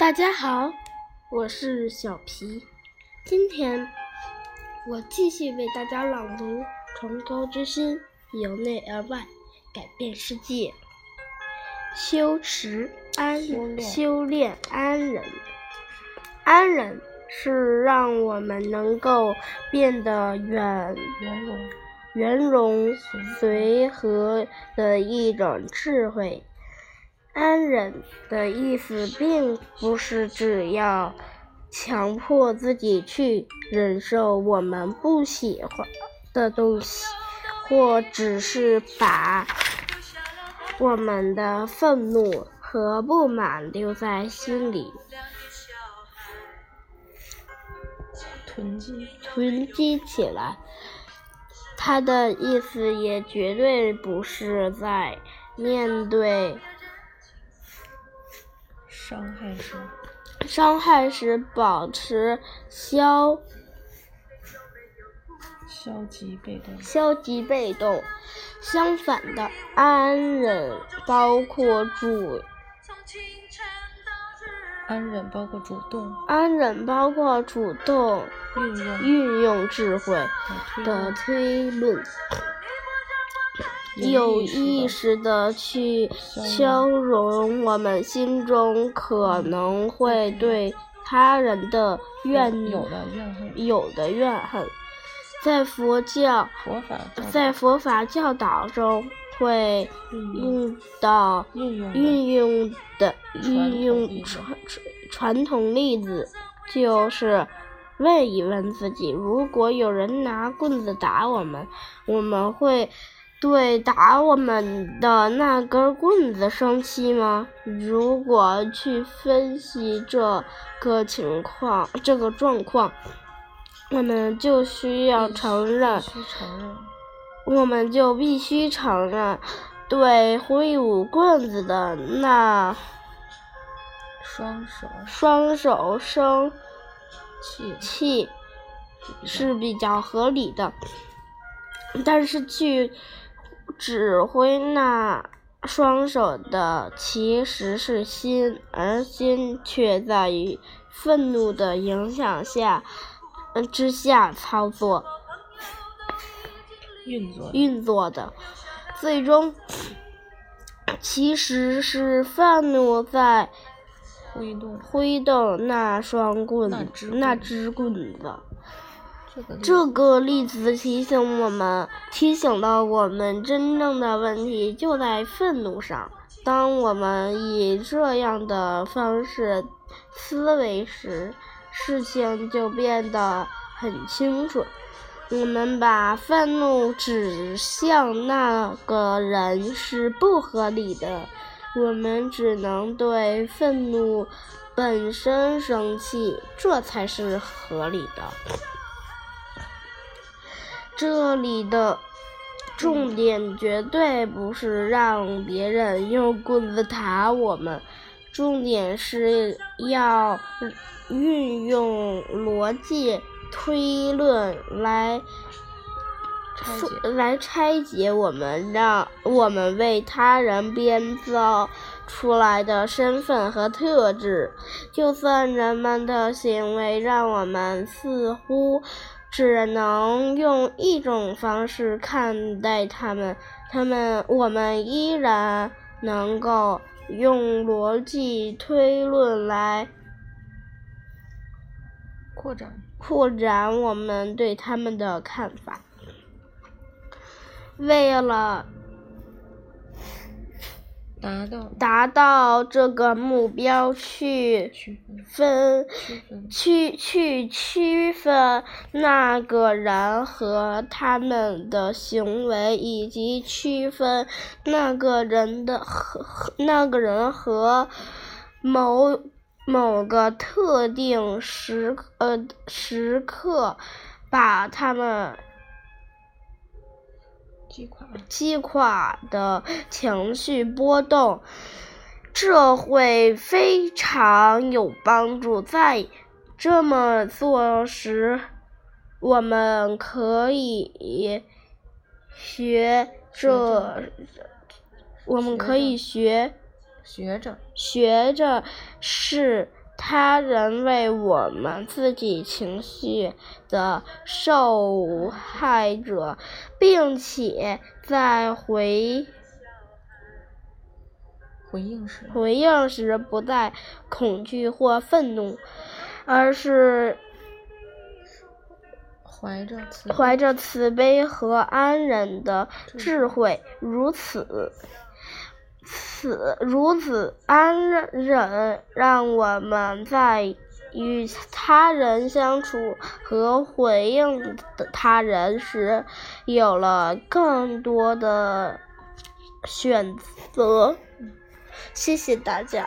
大家好，我是小皮。今天我继续为大家朗读《崇高之心》，由内而外改变世界。修持安修炼安忍，安忍是让我们能够变得圆圆融、圆融随和的一种智慧。安忍的意思并不是只要强迫自己去忍受我们不喜欢的东西，或只是把。我们的愤怒和不满留在心里，囤积囤积起来。他的意思也绝对不是在面对伤害时，伤害时保持消消极被动，消极被动。相反的，安忍包括主，安忍包括主动，安忍包括主动运用。运用智慧的推论，有意识的去消融我们心中可能会对他人的怨有的怨恨，有的怨恨。在佛教，在佛法教导中，会用到运用的运用传传传统例子，就是问一问自己：如果有人拿棍子打我们，我们会对打我们的那根棍子生气吗？如果去分析这个情况，这个状况。我们就需要承认，我们就必须承认，对挥舞棍子的那双手双手生气气是比较合理的，但是去指挥那双手的其实是心，而心却在于愤怒的影响下。之下操作运作运作的，最终其实是愤怒在挥动挥动那双棍那支棍子。这个例子提醒我们，提醒到我们真正的问题就在愤怒上。当我们以这样的方式思维时，事情就变得很清楚。我们把愤怒指向那个人是不合理的，我们只能对愤怒本身生气，这才是合理的。这里的重点绝对不是让别人用棍子打我们，重点是要。运用逻辑推论来来拆解我们让我们为他人编造出来的身份和特质，就算人们的行为让我们似乎只能用一种方式看待他们，他们我们依然能够用逻辑推论来。扩展，扩展我们对他们的看法。为了达到达到这个目标，去分区去区分那个人和他们的行为，以及区分那个人的和那个人和某。某个特定时呃时刻，把他们击垮击垮的情绪波动，这会非常有帮助。在这么做时，我们可以学这，我们可以学。学着，学着是他人为我们自己情绪的受害者，并且在回回应时回应时不再恐惧或愤怒，而是怀着怀着慈悲和安忍的智慧，如此。此如此安忍，让我们在与他人相处和回应他人时，有了更多的选择。谢谢大家。